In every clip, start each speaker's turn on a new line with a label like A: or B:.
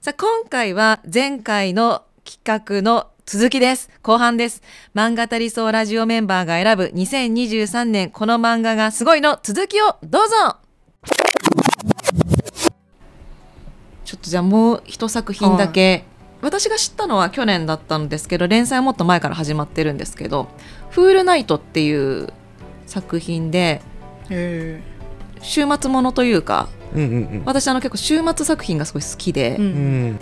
A: さあ今回は前回の企画の続きです。後半です。漫画タリソーラジオメンバーが選ぶ2023年この漫画がすごいの続きをどうぞ。ちょっとじゃあもう一作品だけ、私が知ったのは去年だったんですけど連載はもっと前から始まってるんですけど「フールナイト」っていう作品で
B: え
A: 週末ものというか
C: うんうん
A: 私あの結構週末作品がすごい好きで、
B: う
C: うんん。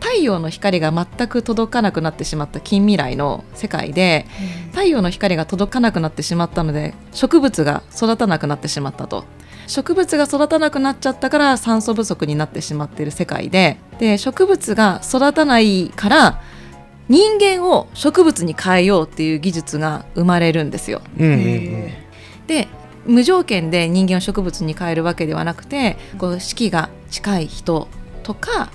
A: 太陽の光が全く届かなくなってしまった近未来の世界で太陽の光が届かなくなってしまったので植物が育たなくなってしまったと植物が育たなくなっちゃったから酸素不足になってしまっている世界でで植物が育たないから人間を植物に変えようっていう技術が生まれるんですよ。で無条件で人間を植物に変えるわけではなくてこう四季が近い人とか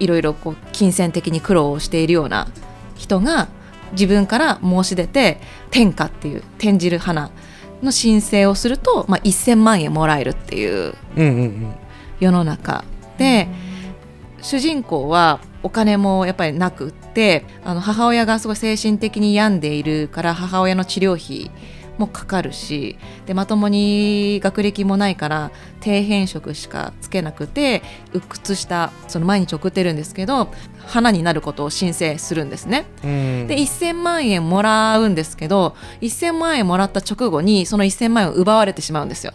A: いろいろこう金銭的に苦労をしているような人が自分から申し出て天下っていう転じる花の申請をすると、まあ、1,000万円もらえるっていう世の中で、主人公はお金もやっぱりなくってあの母親がすごい精神的に病んでいるから母親の治療費もかかるしでまともに学歴もないから底辺職しかつけなくて鬱屈したその毎日送ってるんですけど花になることを申請するんですね。
C: うん
A: で1000万円もらうんですけど1000万円もらった直後にその1000万円を奪われてしまうんですよ。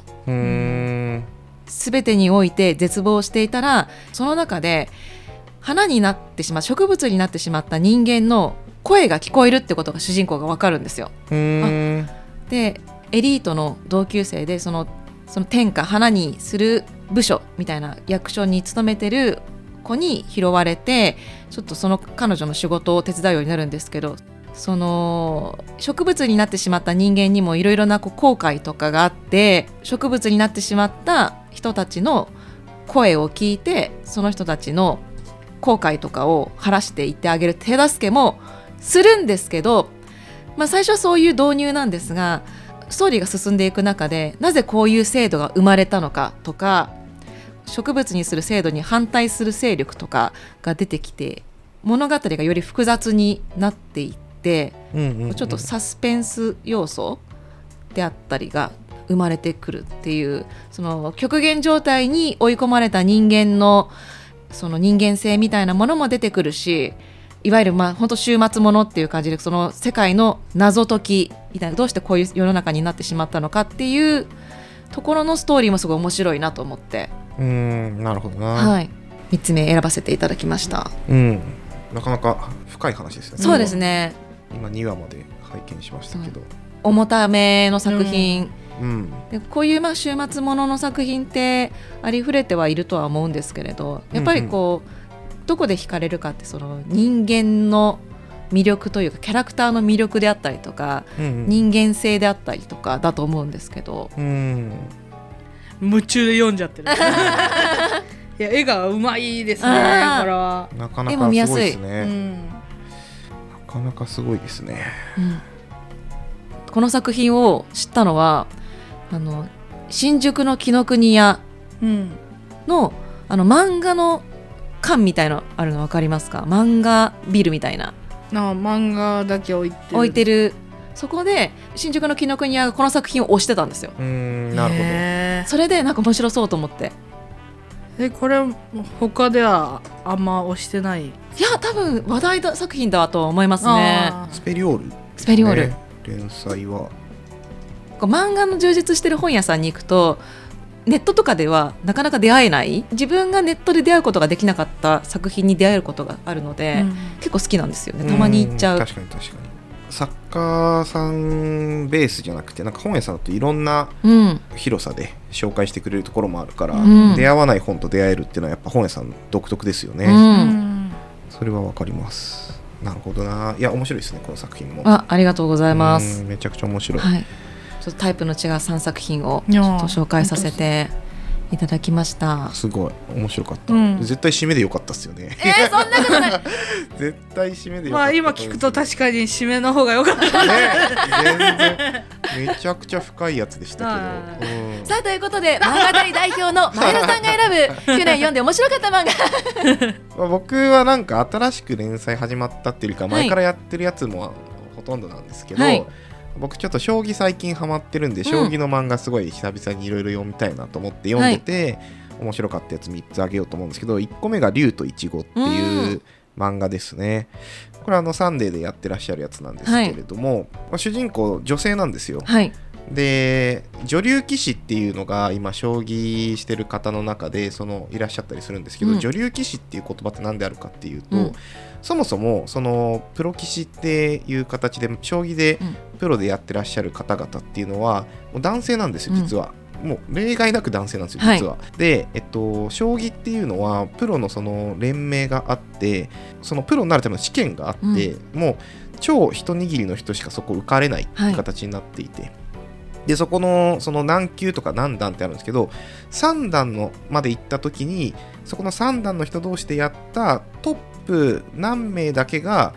A: 全てにおいて絶望していたらその中で花になってしまう植物になってしまった人間の声が聞こえるってことが主人公が分かるんですよ。でエリートの同級生でそのその天下花にする部署みたいな役所に勤めてる子に拾われてちょっとその彼女の仕事を手伝うようになるんですけどその植物になってしまった人間にもいろいろなこう後悔とかがあって植物になってしまった人たちの声を聞いてその人たちの後悔とかを晴らしていってあげる手助けもするんですけどまあ、最初はそういう導入なんですがストーリーが進んでいく中でなぜこういう制度が生まれたのかとか植物にする制度に反対する勢力とかが出てきて物語がより複雑になっていって
C: うんうんうん。
A: ちょっとサスペンス要素であったりが生まれてくるっていうその極限状態に追い込まれた人間のその人間性みたいなものも出てくるしいわゆるまあ本当週末ものっていう感じでその世界の謎解きみたいなどうしてこういう世の中になってしまったのかっていうところのストーリーもすごい面白いなと思って、
C: うーんなるほどな、
A: はい、3つ目選ばせていただきました、
C: うんなかなか深い話ですよね。
A: そうですね。
C: 今2話まで拝見しましたけど。
A: 重ための作品、
C: うん。
A: でこういうまあ週末ものの作品ってありふれてはいるとは思うんですけれどやっぱりこう、どこで惹かれるかってその人間の魅力というかキャラクターの魅力であったりとか
C: うんうん。
A: 人間性であったりとかだと思うんですけど。
C: うん。
B: 夢中で読んじゃってる。いや絵がうまいですねこれは。
C: なかな
A: 絵も見やすい。
C: かすごいです
B: う
C: ね、
B: ん。
C: なかなかすごいですね。
A: うん。この作品を知ったのはあの新宿の紀ノ国屋
B: うん。
A: のあの漫画の館みたいのあるの分かりますか？漫画ビルみたいな。
B: な漫画だけ置いてる。
A: 置いてる。そこで新宿の紀ノ国屋がこの作品を推してたんですよ。
C: うーんなるほど。
B: へ
A: それでなんか面白そうと思って。
B: ーえこれ他ではあんま押してない？
A: いや多分話題だ作品だとは思いますね。
B: あ
C: スペリオール。
A: スペリオール、
C: ね連載は。
A: こう漫画の充実してる本屋さんに行くとネットとかではなかなか出会えない。自分がネットで出会うことができなかった作品に出会えることがあるの
B: ー
A: で、
B: うん。
A: 結構好きなんですよね。たまに行っちゃう。
C: ん。確かに確かに。作家さんベースじゃなくてなんか本屋さんだといろんな
A: うん。
C: 広さで紹介してくれるところもあるから、
A: うん。
C: 出会わない本と出会えるっていうのはやっぱ本屋さん独特ですよね、
A: うん
B: うん。
C: それはわかります。なるほどな。いや面白いですねこの作品も。
A: あありがとうございます。
C: うんめちゃくちゃ面白い、
A: はいちょっとタイプの違う3作品をちょっと紹介させていただきました。
C: すごい。面白かった、
B: うん。
C: 絶対締めでよかったっすよね。
A: えー、そんなことない。
C: 絶対締めでよかった。
B: まあ今聞くと確かに締めの方が良かった。
C: ね全然。めちゃくちゃ深いやつでした
B: あ
C: けど、うん。
A: さあということで漫画大代表の前田さんが選ぶ去年読んで面白かった漫画。
C: まあ、僕はなんか新しく連載始まったっていうか
A: はい
C: 前からやってるやつもほとんどなんですけど、
A: はい
C: 僕ちょっと将棋最近ハマってるんで、
A: ん
C: 将棋の漫画すごい久々にいろいろ読みたいなと思って読んでて、面白かったやつ3つあげようと思うんですけど1個目が「竜とイチゴ」っていう漫画ですね。これあのサンデーでやってらっしゃるやつなんですけれども、まあ主人公女性なんですよ。
A: はい
C: で女流棋士っていうのが今将棋してる方の中でそのいらっしゃったりするんですけど、
A: うん。
C: 女流棋士っていう言葉って何であるかっていうと、
A: うん。
C: そもそもそのプロ棋士っていう形で将棋で
A: うん。
C: プロでやってらっしゃる方々っていうのはもう男性なんですよ
A: うん。
C: 実は。もう例外なく男性なんですよ
A: はい。
C: 実は。で、えっと、将棋っていうのはプロのその連盟があってそのプロになるための試験があって、もう超一握りの人しかそこ受かれないっていう形になっていて、でそこのその何級とか何段ってあるんですけど3段のまで行った時にそこの3段の人同士でやったトップ何名だけが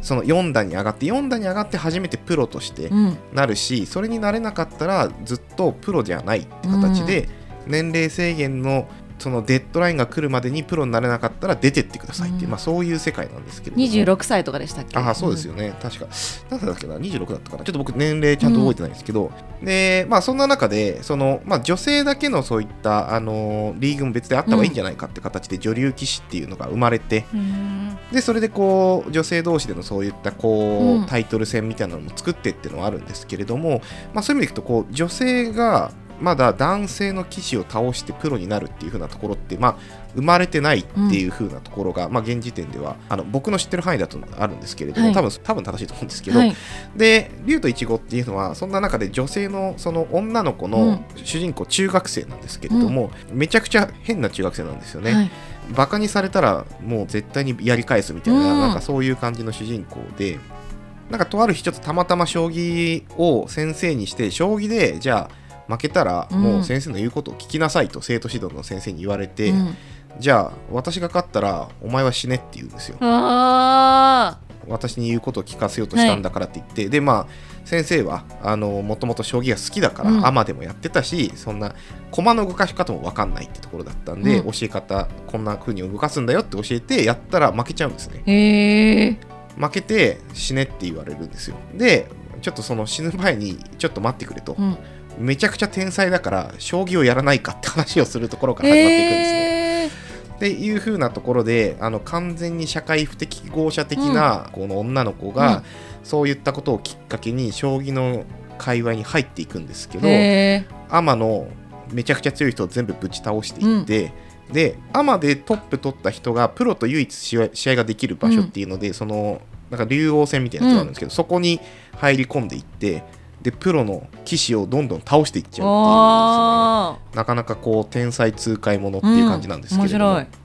C: その4段に上がって4段に上がって初めてプロとして
A: うん。
C: なるしそれになれなかったらずっとプロじゃないって形で、年齢制限のそのデッドラインが来るまでにプロになれなかったら出てってくださいっていう、
A: うん。
C: まあ、そういう世界なんですけれども。
A: 26歳とかでしたっけ？
C: ああそうですよね、確か。何歳だっけな？26だったかな。ちょっと僕年齢ちゃんと覚えてないんですけど、でまあそんな中でその、まあ、女性だけのそういった、あのーリーグも別であった方がいいんじゃないかって形で女流棋士っていうのが生まれて、
B: うん。
C: でそれでこう女性同士でのそういったこう、
A: うん。
C: タイトル戦みたいなのも作ってっていうのはあるんですけれども、まあ、そういう意味でいくとこう女性がまだ男性の棋士を倒してプロになるっていう風なところって、まあ、生まれてないっていう風なところが、まあ、現時点ではあの僕の知ってる範囲だとあるんですけれども、
A: はい。
C: 多分多分正しいと思うんですけど、
A: はい。
C: で竜とイチゴっていうのはそんな中で女性のその女の子
A: うん。
C: の主人公中学生なんですけれども、めちゃくちゃ変な中学生なんですよね。
A: はい。
C: バカにされたらもう絶対にやり返すみたいな,、
A: うん。
C: なんかそういう感じの主人公でなんかとある日ちょっとたまたま将棋を先生にして将棋でじゃあ負けたら
A: うん。
C: もう先生の言うことを聞きなさいと生徒指導の先生に言われて、
A: うん。
C: じゃあ私が勝ったらお前は死ねって言うんですよ。
A: あ
C: 私に言うことを聞かせようとしたんだからって言って、でまあ先生はあのもともと将棋が好きだから、
A: うん。
C: アマでもやってたしそんな駒の動かし方も分かんないってところだったんで、
A: うん。
C: 教え方こんな風に動かすんだよって教えてやったら負けちゃうんですね。負けて死ねって言われるんですよ。でちょっとその死ぬ前にちょっと待ってくれと、
A: うん
C: めちゃくちゃ天才だから将棋をやらないかって話をするところから始まっていくんですね、っていう風なところであの完全に社会不適合者的なこの女の子が、
A: うん。
C: そういったことをきっかけに将棋の界隈に入っていくんですけど
A: へ
C: アマのめちゃくちゃ強い人を全部ぶち倒していって、でアマでトップ取った人がプロと唯一試合ができる場所っていうので、そのなんか竜王戦みたいなやつがあるんですけど、そこに入り込んでいってでプロの棋士をどんどん倒していっちゃうっていうなかなかこう天才痛快者っていう感じなんですけれども、
A: 面白い。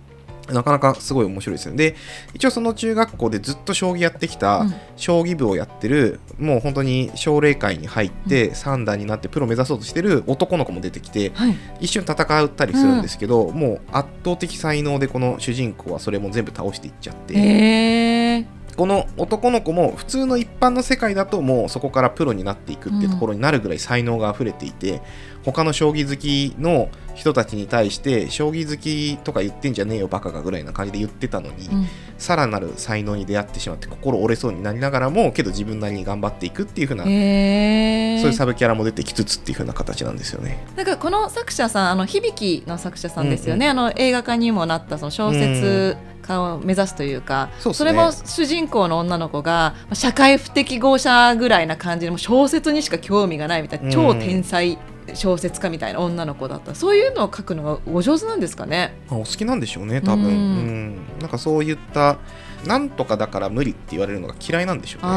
C: なかなかすごい面白いですね。で、一応その中学校でずっと将棋やってきた、
A: うん。
C: 将棋部をやってる、もう本当に奨励会に入って3段になってプロ目指そうとしてる男の子も出てきて、
A: はい。
C: 一緒に戦ったりするんですけど、もう圧倒的才能でこの主人公はそれも全部倒していっちゃって、この男の子も普通の一般の世界だともうそこからプロになっていくっていうところになるぐらい才能が溢れていて、他の将棋好きの人たちに対して将棋好きとか言ってんじゃねえよバカがぐらいな感じで言ってたのに、
A: うん。
C: さらなる才能に出会ってしまって心折れそうになりながらもけど自分なりに頑張っていくっていう風な、そういうサブキャラも出てきつつっていう風な形なんですよね。
A: なんかこの作者さんあの響きの作者さんですよね、あの映画化にもなったその小説家を目指すというか、
C: そね。
A: れも主人公の女の子がまあ社会不適合者ぐらいな感じでもう小説にしか興味がないみたいな、
C: うん。
A: 超天才小説家みたいな女の子だった。そういうのを書くのがお上手なんですかね。
C: まあ、お好きなんでしょうね多分、
A: う
C: うん。んなんかそういったなんとかだから無理って言われるのが嫌いなんでしょうね。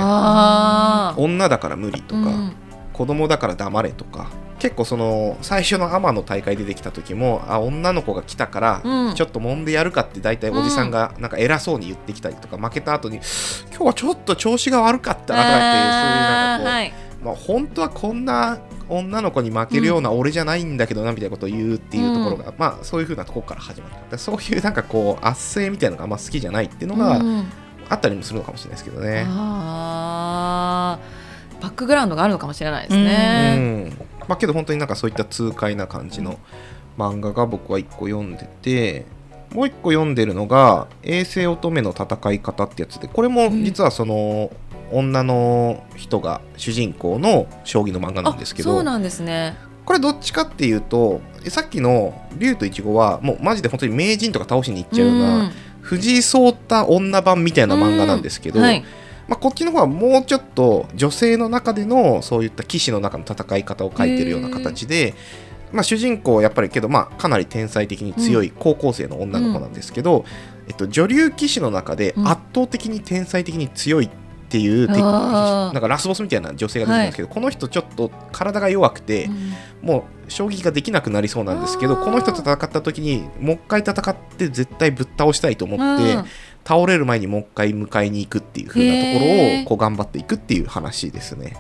C: 女だから無理とか、
A: うん。
C: 子供だから黙れとか結構その最初のアマの大会出てきた時もあ女の子が来たから、
A: うん。
C: ちょっと揉んでやるかって大体おじさんがなんか偉そうに言ってきたりとか負けた後に今日はちょっと調子が悪かったなとかっていうそういうなんかこう、まあ、本当はこんな女の子に負けるような俺じゃないんだけどなみたいなことを言うっていうところが、まあそういうふうなところから始まった。そういうなんかこう圧政みたいなのがあんま好きじゃないっていうのが
A: うん。
C: あったりもするのかもしれないですけどね。
A: あー。バックグラウンドがあるのかもしれないです
C: う
A: ね。
C: んまあ、けど本当になんかそういった痛快な感じの漫画が僕は1個読んでてもう1個読んでるのが「衛星乙女の戦い方」ってやつでこれも実はその女の人が主人公の将棋の漫画なんですけど
A: そうなんですね。
C: これどっちかっていうとさっきの「竜とイチゴ」はもうマジで本当に名人とか倒しに行っちゃうような藤井聡太女版みたいな漫画なんですけど、
A: はい、
C: まあ、こっちの方はもうちょっと女性の中でのそういった騎士の中の戦い方を書いてるような形で、まあ、主人公はやっぱりけど、まあ、かなり天才的に強い高校生の女の子なんですけど、えっと、女流騎士の中で
A: うん。
C: 圧倒的に天才的に強いっていう、なんかラスボスみたいな女性が出てくるんですけど、この人ちょっと体が弱くて、
A: うん。
C: もう将棋ができなくなりそうなんですけどこの人と戦った時にもう一回戦って絶対ぶっ倒したいと思って。
A: うん。
C: 倒れる前にもう一回迎えに行くっていう風なところをこう頑張っていくっていう話ですね。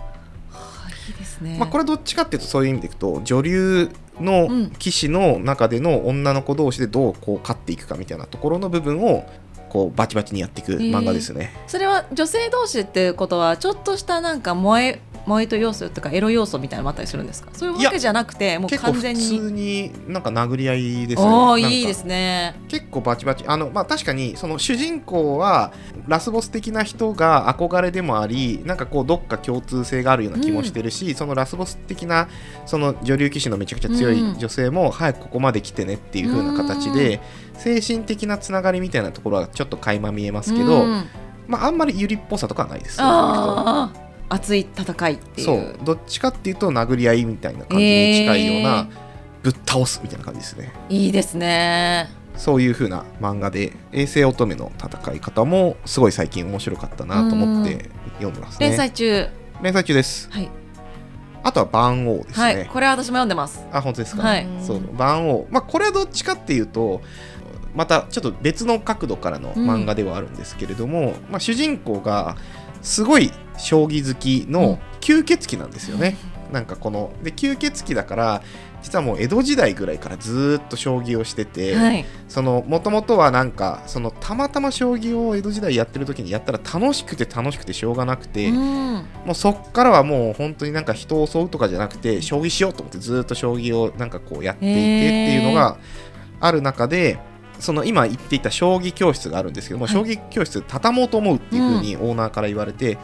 C: まあ、これどっちかっていうとそういう意味でいくと女流の
A: うん。
C: 棋士の中での女の子同士でどうこう勝っていくかみたいなところの部分をこうバチバチにやっていく漫画ですね。
A: それは女性同士っていうことはちょっとしたなんか萌え萌えと要素とかエロ要素みたいなのもあったりするんですか？そういうわけじゃなくてもう
C: 結構普
A: 完全に
C: 通になんか殴り合いですね。
A: おお
C: なんか
A: いいですね。
C: 結構バチバチ。あのまあ確かにその主人公はラスボス的な人が憧れでもありなんかこうどっか共通性があるような気もしてるし、そのラスボス的なその女流棋士のめちゃくちゃ強い女性も早くここまで来てねっていう風な形で、精神的なつながりみたいなところはちょっと垣間見えますけど、
A: うん。
C: まああんまりゆりっぽさとかはないです。
A: ああ熱い戦いっていう
C: そうどっちかっていうと殴り合いみたいな感じに近いような、
A: え
C: ぶっ倒すみたいな感じですね。
A: いいですね
C: そういう風な漫画で衛星乙女の戦い方もすごい最近面白かったなと思って読んでますね。
A: 連載中
C: 連載中です。
A: はい、
C: あとは番王ですね。
A: はい、これは私も読んでます
C: あ本当ですか？
A: はい
C: そう番王。まあこれはどっちかっていうとまたちょっと別の角度からの漫画ではあるんですけれども、まあ主人公がすごい将棋好きの吸血鬼なんですよね。なんかこので吸血鬼だから実はもう江戸時代ぐらいからずーっと将棋をしてて、
A: はい。
C: そのもともとはなんかそのたまたま将棋を江戸時代やってる時にやったら楽しくて楽しくてしょうがなくて、
A: うん。
C: もうそっからはもう本当になんか人を襲うとかじゃなくて将棋しようと思ってずっと将棋をなんかこうやっていてっていうのがある中でその今言っていた将棋教室があるんですけども、
A: はい。
C: 将棋教室畳もうと思うっていうふうにオーナーから言われて、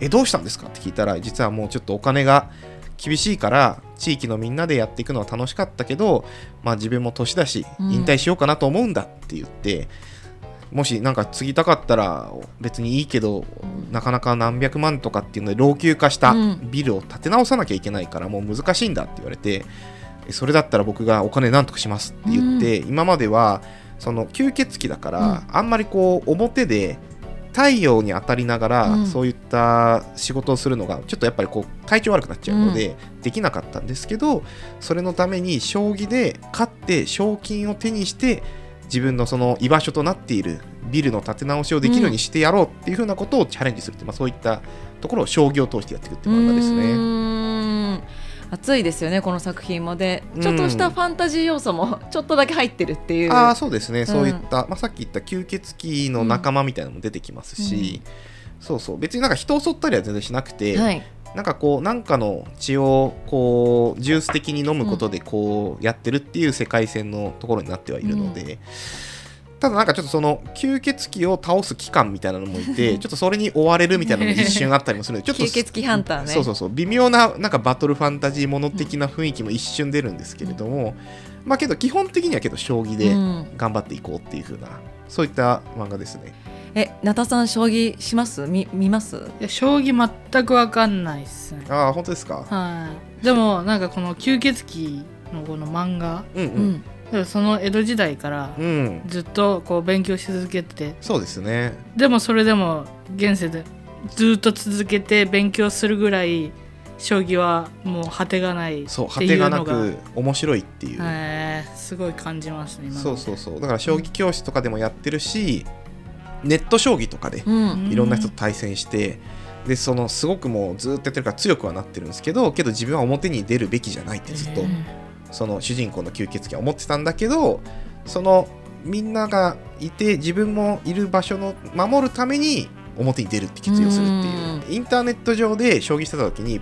C: えどうしたんですか？って聞いたら実はもうちょっとお金が厳しいから地域のみんなでやっていくのは楽しかったけど、まあ、自分も年だし
A: うん。
C: 引退しようかなと思うんだって言って、もしなんか継ぎたかったら別にいいけどなかなか何百万とかっていうので老朽化した
A: うん。
C: ビルを建て直さなきゃいけないからもう難しいんだって言われてえそれだったら僕がお金なんとかしますって言って、今まではその吸血鬼だから、あんまりこう表で太陽に当たりながら、
A: うん。
C: そういった仕事をするのがちょっとやっぱりこう体調悪くなっちゃうので、できなかったんですけどそれのために将棋で勝って賞金を手にして自分のその居場所となっているビルの建て直しをできるようにしてやろうっていうふうなことをチャレンジするって、まあ、そういったところを将棋を通してやっていくって漫画です
A: う
C: ね。
A: 熱いですよねこの作品もで。
C: うん。
A: ちょっとしたファンタジー要素も ちょっとだけ入ってるっていう。
C: ああそうですね、そういった、まあ、さっき言った吸血鬼の仲間みたいなのも出てきますし、そうそう。別になんか人を襲ったりは全然しなくて、
A: はい。
C: なんかこうなんかの血をこうジュース的に飲むことでこうやってるっていう世界線のところになってはいるので、ただなんかちょっとその吸血鬼を倒す期間みたいなのもいてちょっとそれに追われるみたいなのも一瞬あったりもするのでちょっと
A: 吸血鬼ハンターね。
C: そうそうそう微妙ななんかバトルファンタジーもの的な雰囲気も一瞬出るんですけれども、まあけど基本的にはけど将棋で
A: うん。
C: 頑張っていこうっていう風な、そういった漫画ですね。
A: えナタさん将棋します？み見ます？
B: いや将棋全く分かんないっすね。
C: ああ本当ですか？
B: はい。でもなんかこの吸血鬼のこの漫画
C: うんう
A: うんん
B: でもその江戸時代から
C: うん、
B: ずっとこう勉強し続けてて。
C: そうですね。
B: でもそれでも現世でずっと続けて勉強するぐらい将棋はもう果てがない
C: そう果てがなく面白いっていう。
B: えーすごい感じますね
C: そうそうそう。だから将棋教室とかでもやってるし、ネット将棋とかで
A: うん。
C: いろんな人と対戦して、でそのすごくもうずっとやってるから強くはなってるんですけどけど自分は表に出るべきじゃないってずっと、その主人公の吸血鬼は思ってたんだけどそのみんながいて自分もいる場所の守るために表に出るって決意をするっていう。インターネット上で将棋してた時に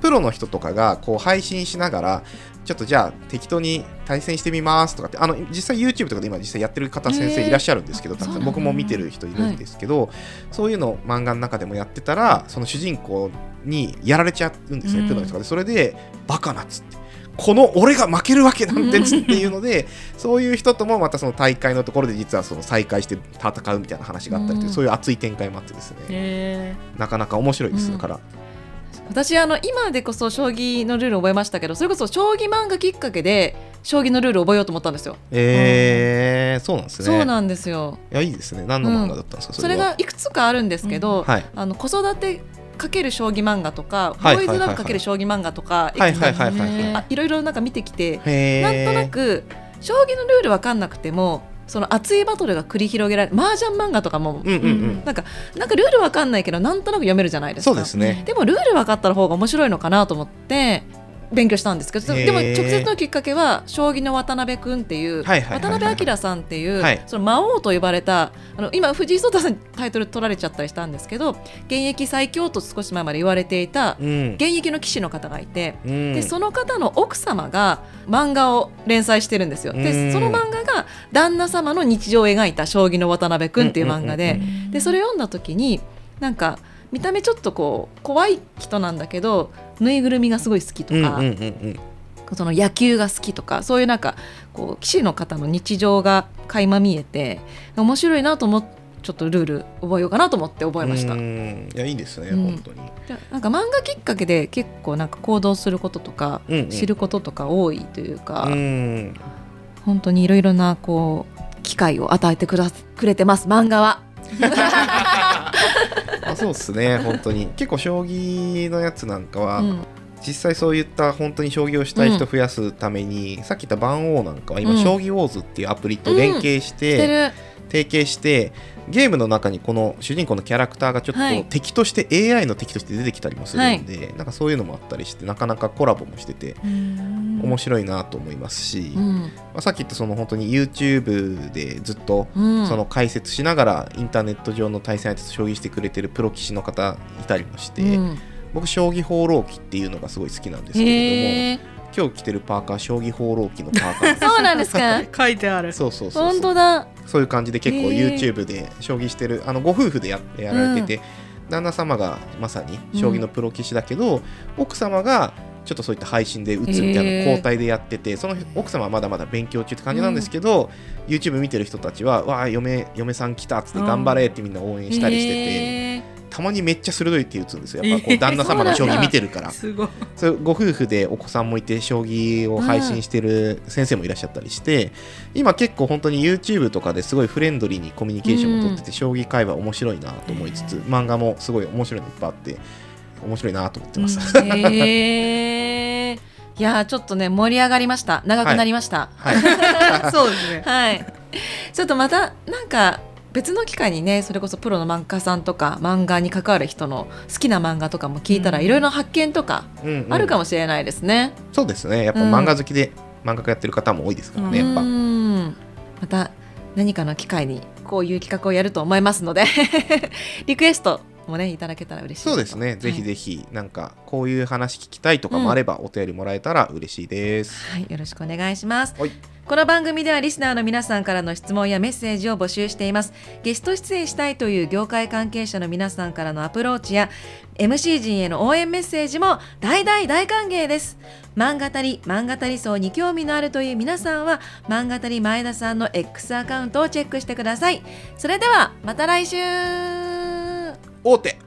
C: プロの人とかがこう配信しながらちょっとじゃあ適当に対戦してみますとかってあの実際 YouTube とかで今実際やってる方先生いらっしゃるんですけど、たくさん僕も見てる人いるんですけど、そういうの漫画の中でもやってたらその主人公にやられちゃうんですね、
B: うん。
C: プロの人が。でそれでバカなっつってこの俺が負けるわけなんてっていうので、そういう人ともまたその大会のところで実はその再会して戦うみたいな話があったりという、
A: うん。
C: そういう熱い展開もあってですね、
B: え
C: なかなか面白いです、
A: うん
C: だから。
A: 私あの今でこそ将棋のルール覚えましたけどそれこそ将棋漫画きっかけで将棋のルール覚えようと思ったんですよ、
C: えー、そうなんですね。
A: そうなんですよ。
C: いやいいですね。何の漫画だったんですか、
A: それ
C: は。
A: がいくつかあるんですけど、
C: はい。
A: あの子育てかける将棋漫画とか、
C: はい
A: ボーイズラブかける将棋漫画とか、
C: はい
A: ろいろなんか見てきて、なんとなく将棋のルールわかんなくてもその熱いバトルが繰り広げられる麻雀漫画とかも、
C: うんうんうん。
A: なんかなんかルールわかんないけどなんとなく読めるじゃないですか。
C: そうですね。
A: でもルール分かった方が面白いのかなと思って勉強したんですけどでも直接のきっかけは将棋の渡辺君っていう、渡辺明さんっていう、
C: はい。
A: その魔王と呼ばれたあの今藤井聡太さんにタイトル取られちゃったりしたんですけど現役最強と少し前まで言われていた
C: うん。
A: 現役の棋士の方がいて、
C: うん。
A: でその方の奥様が漫画を連載してるんですよ。
C: うん。
A: でその漫画が旦那様の日常を描いた将棋の渡辺君っていう漫画で、
B: ー
A: でそれ読んだ時になんか見た目ちょっとこう怖い人なんだけどぬいぐるみがすごい好きとか、
C: うんうんうんうん。
A: その野球が好きとかそういうなんかこう棋士の方の日常が垣間見えて面白いなと思ってちょっとルール覚えようかなと思って覚えました。
C: うん。いやいいですね、
A: うん。
C: 本当に、
A: でなんか漫画きっかけで結構なんか行動することとか、
C: うんうん。
A: 知ることとか多いというか、
C: うん。
A: 本当にいろいろなこう機会を与えてくだくれてます漫画は。
C: あそうですね 本当に。結構将棋のやつなんかは、
A: うん。
C: 実際そういった本当に将棋をしたい人増やすために、さっき言った番王なんかは今、
A: うん。
C: 将棋ウォーズっていうアプリと連携し
A: して
C: て、
A: る
C: 提携してゲームの中にこの主人公のキャラクターがちょっ
A: はい。
C: と敵として AI の敵として出てきたりもするんで、なんかそういうのもあったりしてなかなかコラボもしてて面白いなと思いますし、
A: うん。
C: まあ、さっき言ったその本当に YouTube でずっと
A: うん。
C: その解説しながらインターネット上の対戦相手と将棋してくれてるプロ棋士の方いたりもして、
A: うん。
C: 僕将棋放浪記っていうのがすごい好きなんですけれども今日着てるパーカー将棋放浪記のパーカー。
A: そうなんですか？
B: 書いてある。
C: そうそうそう
A: 本
C: そう。
A: 当だ
C: そういう感じで結構 YouTube で将棋してるあのご夫婦でややられてて、旦那様がまさに将棋のプロ棋士だけど、奥様がちょっとそういった配信で打つみたいな交代でやっててその奥様はまだまだ勉強中って感じなんですけど、YouTube 見てる人たちは「わあ嫁嫁さん来た」っつって「頑張れ」ってみんな応援したりしてて、
A: へー
C: たまにめっちゃ鋭いって打つんですよ。やっぱこ
B: えー
C: う 旦那様の将棋見てるから。
B: すごい
C: そういうご夫婦でお子さんもいて将棋を配信してる先生もいらっしゃったりして、今結構本当に YouTube とかですごいフレンドリーにコミュニケーションを取ってて、将棋会話面白いなと思いつつ、漫画もすごい面白いのいっぱいあって面白いなと思ってます、
A: へー。いやーちょっとね盛り上がりました。長くなりました。
C: はい。
B: そうですね。
A: はい、ちょっとまたなんか別の機会にねそれこそプロの漫画家さんとか漫画に関わる人の好きな漫画とかも聞いたら
B: うん。
A: いろいろ発見とか
C: うんうん。
A: あるかもしれないですね。
C: そうですね。やっぱ漫画好きで漫画家やってる方も多いですからね、やっぱ。
A: うん。また何かの機会にこういう企画をやると思いますので リクエストもねいただけたら嬉しい
C: そうですね、ぜひぜひなんかこういう話聞きたいとかもあればお便りもらえたら嬉しいです、
A: はい、よろしくお願いします。
C: はい
A: この番組ではリスナーの皆さんからの質問やメッセージを募集しています。ゲスト出演したいという業界関係者の皆さんからのアプローチや MC 陣への応援メッセージも大大大歓迎です。漫画たり漫画たり層に興味のあるという皆さんは漫画たり前田さんの X アカウントをチェックしてください。それではまた来週。
C: 大手